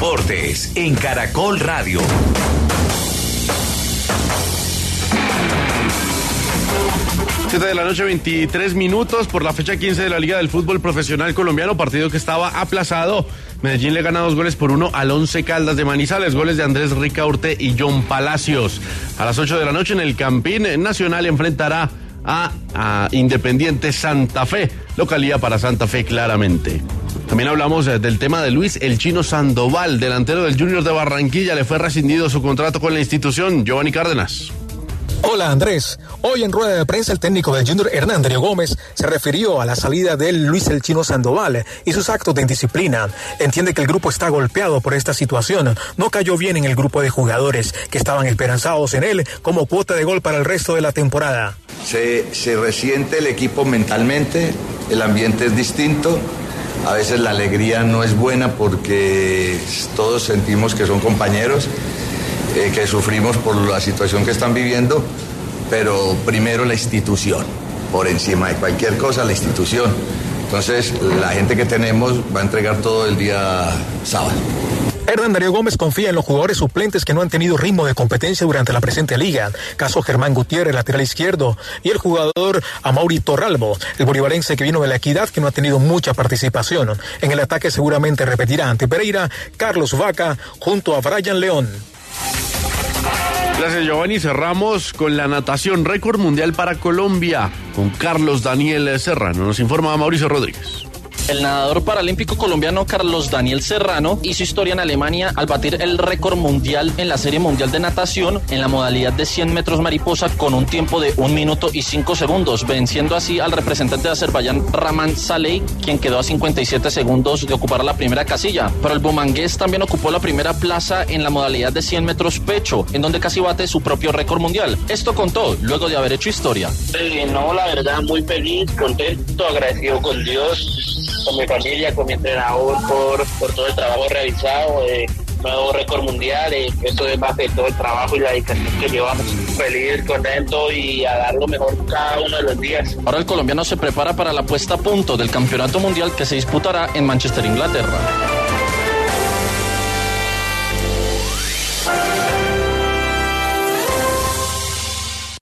deportes en Caracol Radio. Siete de la noche, 23 minutos por la fecha 15 de la Liga del Fútbol Profesional Colombiano, partido que estaba aplazado. Medellín le gana dos goles por uno al Once Caldas de Manizales, goles de Andrés Ricaurte y John Palacios. A las 8 de la noche en el Campín Nacional enfrentará a, a Independiente Santa Fe, localía para Santa Fe claramente. También hablamos eh, del tema de Luis El Chino Sandoval, delantero del Junior de Barranquilla, le fue rescindido su contrato con la institución, Giovanni Cárdenas. Hola Andrés. Hoy en rueda de prensa el técnico del Junior Hernán Darío Gómez se refirió a la salida de Luis El Chino Sandoval y sus actos de indisciplina. Entiende que el grupo está golpeado por esta situación. No cayó bien en el grupo de jugadores que estaban esperanzados en él como cuota de gol para el resto de la temporada. Se, se resiente el equipo mentalmente, el ambiente es distinto. A veces la alegría no es buena porque todos sentimos que son compañeros eh, que sufrimos por la situación que están viviendo, pero primero la institución, por encima de cualquier cosa, la institución. Entonces, la gente que tenemos va a entregar todo el día sábado. Hernán Darío Gómez confía en los jugadores suplentes que no han tenido ritmo de competencia durante la presente liga. Caso Germán Gutiérrez, lateral izquierdo, y el jugador Amauri Torralbo, el bolivarense que vino de la equidad que no ha tenido mucha participación. En el ataque seguramente repetirá ante Pereira, Carlos Vaca, junto a Brian León. Gracias Giovanni. Cerramos con la natación récord mundial para Colombia con Carlos Daniel Serrano. Nos informa Mauricio Rodríguez. El nadador paralímpico colombiano Carlos Daniel Serrano hizo historia en Alemania al batir el récord mundial en la Serie Mundial de Natación en la modalidad de 100 metros mariposa con un tiempo de 1 minuto y 5 segundos, venciendo así al representante de Azerbaiyán Raman Saleh, quien quedó a 57 segundos de ocupar la primera casilla. Pero el bumangués también ocupó la primera plaza en la modalidad de 100 metros pecho, en donde casi bate su propio récord mundial. Esto contó luego de haber hecho historia. Eh, no, la verdad, muy feliz, contento, agradecido con Dios con mi familia, con mi entrenador por, por todo el trabajo realizado, eh, nuevo récord mundial, eh, eso es base de todo el trabajo y la dedicación que llevamos. Feliz, contento y a dar lo mejor cada uno de los días. Ahora el colombiano se prepara para la puesta a punto del campeonato mundial que se disputará en Manchester, Inglaterra.